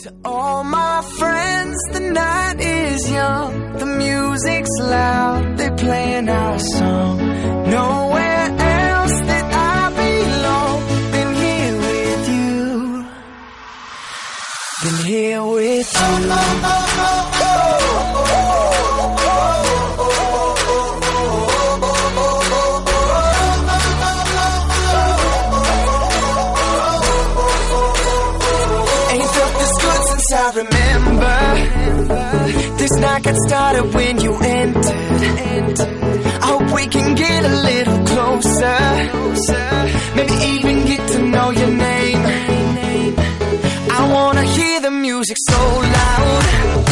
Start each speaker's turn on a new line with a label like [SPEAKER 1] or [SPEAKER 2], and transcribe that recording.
[SPEAKER 1] To all my friends, the night is young, the music's loud, they're playing our song. Nowhere else that I belong than here with you. Than here with you. Ain't I remember. This night got started when you entered. I hope we can get a little closer. Maybe even get to know your name. I wanna hear the music so loud.